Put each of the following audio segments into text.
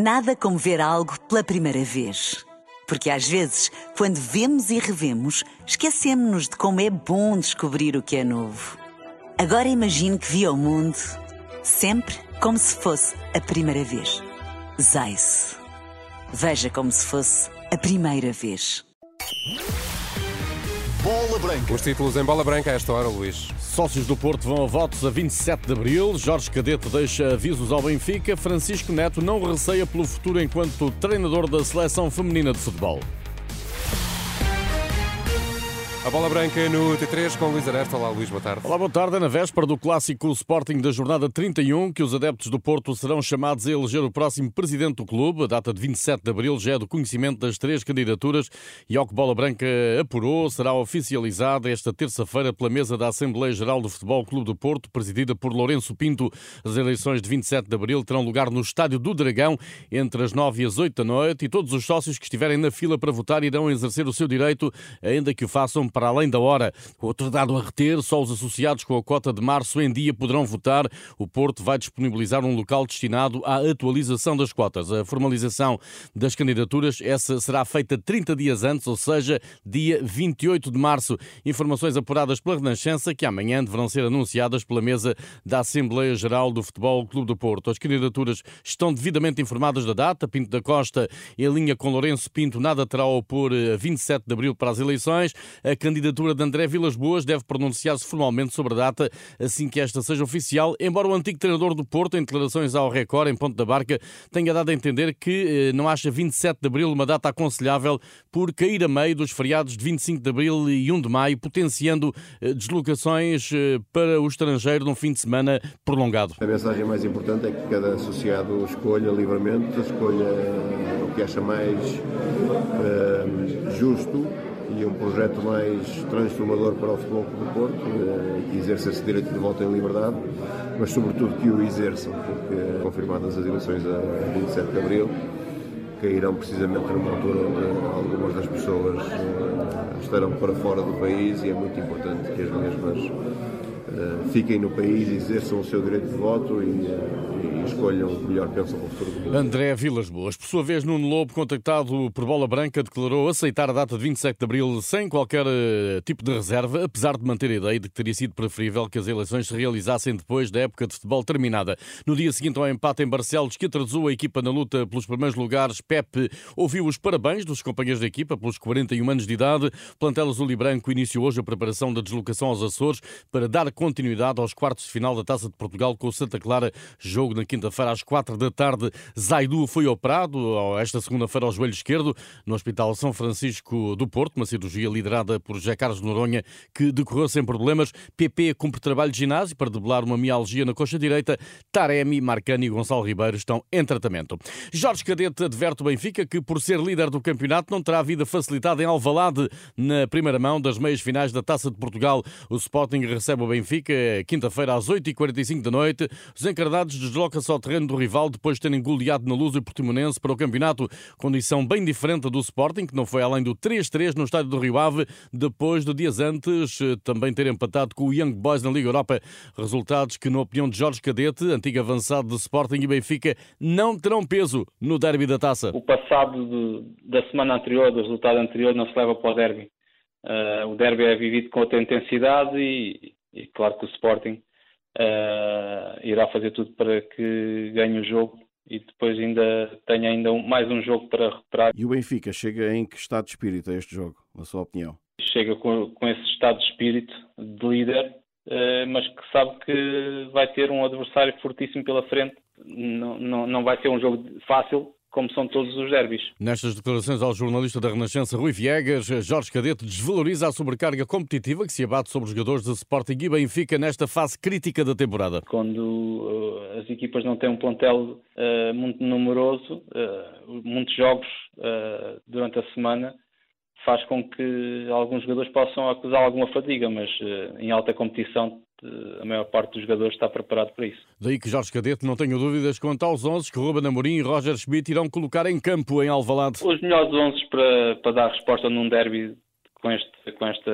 Nada como ver algo pela primeira vez. Porque às vezes, quando vemos e revemos, esquecemos-nos de como é bom descobrir o que é novo. Agora imagine que viu o mundo sempre como se fosse a primeira vez. Zais. Veja como se fosse a primeira vez. Bola Branca. Os títulos em bola branca a esta hora, Luís. Sócios do Porto vão a votos a 27 de abril. Jorge Cadete deixa avisos ao Benfica. Francisco Neto não receia pelo futuro enquanto treinador da seleção feminina de futebol. A bola branca no T3 com Luís Aresta. Olá, Luís, boa tarde. Olá, boa tarde. Na véspera do clássico Sporting da jornada 31, que os adeptos do Porto serão chamados a eleger o próximo presidente do clube. A data de 27 de abril já é do conhecimento das três candidaturas e ao que Bola Branca apurou, será oficializada esta terça-feira pela mesa da Assembleia Geral do Futebol Clube do Porto, presidida por Lourenço Pinto. As eleições de 27 de abril terão lugar no Estádio do Dragão entre as 9 e as 8 da noite e todos os sócios que estiverem na fila para votar irão exercer o seu direito, ainda que o façam para além da hora. Outro dado a reter, só os associados com a cota de março em dia poderão votar. O Porto vai disponibilizar um local destinado à atualização das cotas. A formalização das candidaturas, essa será feita 30 dias antes, ou seja, dia 28 de março. Informações apuradas pela Renascença que amanhã deverão ser anunciadas pela mesa da Assembleia Geral do Futebol Clube do Porto. As candidaturas estão devidamente informadas da data. Pinto da Costa, em linha com Lourenço Pinto, nada terá a opor a 27 de abril para as eleições. A candidatura de André Vilas Boas deve pronunciar-se formalmente sobre a data assim que esta seja oficial, embora o antigo treinador do Porto, em declarações ao Record, em Ponte da Barca, tenha dado a entender que eh, não acha 27 de abril uma data aconselhável por cair a meio dos feriados de 25 de abril e 1 de maio, potenciando eh, deslocações eh, para o estrangeiro num fim de semana prolongado. A mensagem mais importante é que cada associado escolha livremente, escolha o que acha mais uh, justo e um projeto mais transformador para o Futebol do Porto, eh, que exerça esse direito de volta em liberdade, mas sobretudo que o exerçam, porque confirmadas as eleições a 27 de Abril, cairão precisamente numa altura onde algumas das pessoas eh, estarão para fora do país e é muito importante que as mesmas eh, fiquem no país, exerçam o seu direito de voto e, e escolham o que melhor pensam para o futuro do. André Vilas Boas. Por sua vez, Nuno Lobo, contactado por Bola Branca, declarou aceitar a data de 27 de abril sem qualquer uh, tipo de reserva, apesar de manter a ideia de que teria sido preferível que as eleições se realizassem depois da época de futebol terminada. No dia seguinte ao empate em Barcelos, que atrasou a equipa na luta pelos primeiros lugares, Pepe ouviu os parabéns dos companheiros da equipa pelos 41 anos de idade. Plantel azul e branco iniciou hoje a preparação da deslocação aos Açores para dar continuidade aos quartos de final da Taça de Portugal com o Santa Clara, jogo na quinta-feira às quatro da tarde. Zaidu foi operado esta segunda-feira ao joelho esquerdo no Hospital São Francisco do Porto, uma cirurgia liderada por José Carlos Noronha que decorreu sem problemas. PP cumpre trabalho de ginásio para debelar uma mialgia na coxa direita. Taremi, Marcani e Gonçalo Ribeiro estão em tratamento. Jorge Cadete adverte o Benfica que, por ser líder do campeonato, não terá vida facilitada em Alvalade na primeira mão das meias finais da Taça de Portugal. O Sporting recebe o Benfica quinta-feira às 8h45 da noite. Os encardados deslocam-se ao terreno do rival depois de terem goleado na luz o Portimonense para o campeonato. Condição bem diferente do Sporting, que não foi além do 3-3 no estádio do Rio Ave, depois de dias antes eh, também ter empatado com o Young Boys na Liga Europa. Resultados que, na opinião de Jorge Cadete, antigo avançado de Sporting e Benfica, não terão peso no derby da taça. O passado de, da semana anterior, do resultado anterior, não se leva para o derby. Uh, o derby é vivido com outra intensidade e, e claro que o Sporting uh, irá fazer tudo para que ganhe o jogo e depois ainda tenha ainda um, mais um jogo para recuperar. E o Benfica chega em que estado de espírito a este jogo, na sua opinião? Chega com, com esse estado de espírito de líder, uh, mas que sabe que vai ter um adversário fortíssimo pela frente. Não, não, não vai ser um jogo fácil, como são todos os derbys. Nestas declarações ao jornalista da Renascença Rui Viegas, Jorge Cadete desvaloriza a sobrecarga competitiva que se abate sobre os jogadores de Sporting e Benfica nesta fase crítica da temporada. Quando uh, as equipas não têm um plantel uh, muito numeroso, uh, muitos jogos durante a semana, faz com que alguns jogadores possam acusar alguma fadiga, mas em alta competição a maior parte dos jogadores está preparado para isso. Daí que Jorge Cadete não tenho dúvidas quanto aos 11 que Ruben Amorim e Roger Schmidt irão colocar em campo em Alvalade. Os melhores 11 para, para dar resposta num derby com este com esta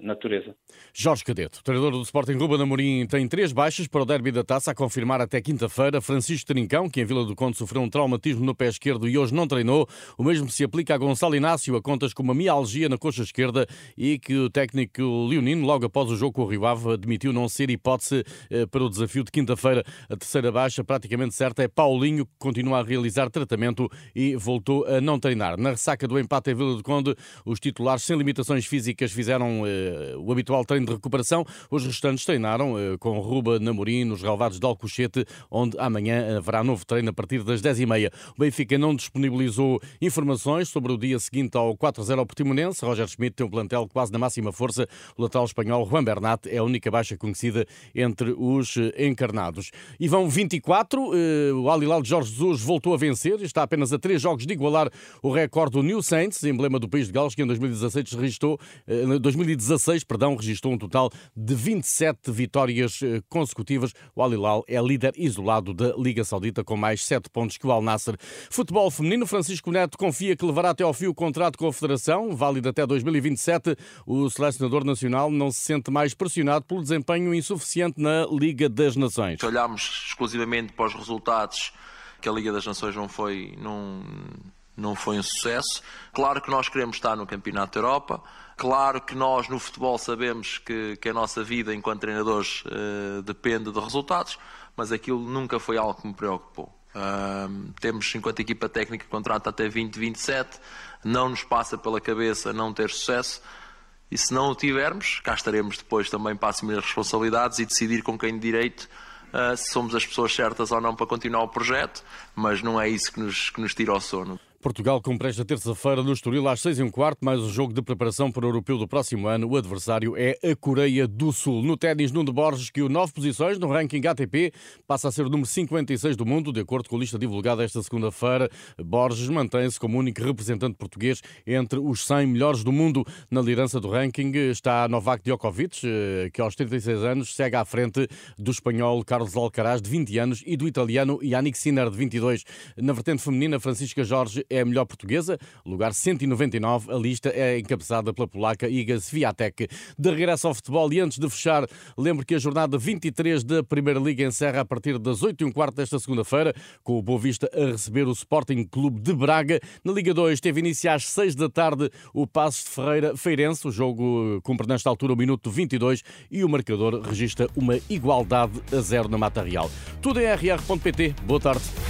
natureza. Jorge Cadeto, treinador do Sporting Ruben Amorim, tem três baixas para o derby da taça a confirmar até quinta-feira. Francisco Trincão, que em Vila do Conde sofreu um traumatismo no pé esquerdo e hoje não treinou. O mesmo se aplica a Gonçalo Inácio, a contas com uma mialgia na coxa esquerda e que o técnico leonino, logo após o jogo com o Rio Ave, admitiu não ser hipótese eh, para o desafio de quinta-feira. A terceira baixa, praticamente certa, é Paulinho, que continua a realizar tratamento e voltou a não treinar. Na ressaca do empate em Vila do Conde, os titulares sem limitações físicas fizeram eh, o habitual treino de recuperação. Os restantes treinaram eh, com Ruba Namorim nos relevados de Alcochete, onde amanhã haverá novo treino a partir das 10h30. O Benfica não disponibilizou informações sobre o dia seguinte ao 4-0 ao Portimonense. Roger Schmidt tem um plantel quase na máxima força. O lateral espanhol Juan Bernat é a única baixa conhecida entre os eh, encarnados. E vão 24. O Al Hilal de Jorge Jesus voltou a vencer. Está apenas a três jogos de igualar o recorde do New Saints, emblema do país de Gales, que em 2016 registrou 2016, perdão, registrou um total de 27 vitórias eh, consecutivas. O Al Hilal é líder isolado da Liga Saudita com mais 7 pontos que o Al Nasser. Futebol feminino, Francisco Neto confia que levará até ao fim o contrato com a Federação, válido até 2027. O selecionador nacional não se sente mais pressionado pelo desempenho insuficiente na Liga das Nações. Se olharmos exclusivamente para os resultados que a Liga das Nações não foi, não, não foi um sucesso. Claro que nós queremos estar no Campeonato da Europa. Claro que nós no futebol sabemos que, que a nossa vida enquanto treinadores uh, depende de resultados, mas aquilo nunca foi algo que me preocupou. Uh, temos, enquanto equipa técnica, contrato até 2027, não nos passa pela cabeça não ter sucesso. E se não o tivermos, cá estaremos depois também para assumir as responsabilidades e decidir com quem de direito uh, se somos as pessoas certas ou não para continuar o projeto, mas não é isso que nos, que nos tira o sono. Portugal cumpre esta terça-feira no Estoril às seis e um quarto, mais o jogo de preparação para o Europeu do próximo ano. O adversário é a Coreia do Sul. No ténis, Nuno Borges, que o nove posições no ranking ATP, passa a ser o número 56 do mundo, de acordo com a lista divulgada esta segunda-feira. Borges mantém-se como único representante português entre os 100 melhores do mundo. Na liderança do ranking está Novak Djokovic, eh, que aos 36 anos segue à frente do espanhol Carlos Alcaraz, de 20 anos, e do italiano Yannick Sinner, de 22. Na vertente feminina, Francisca Jorge é a melhor portuguesa, lugar 199. A lista é encabeçada pela polaca Iga Swiatek. De regresso ao futebol e antes de fechar, lembro que a jornada 23 da Primeira Liga encerra a partir das 8 e um quarto desta segunda-feira, com o Boa Vista a receber o Sporting Clube de Braga. Na Liga 2 teve início às 6 da tarde o Passos de Ferreira Feirense. O jogo cumpre nesta altura o minuto 22 e o marcador registra uma igualdade a zero na Mata Real. Tudo em rr.pt. Boa tarde.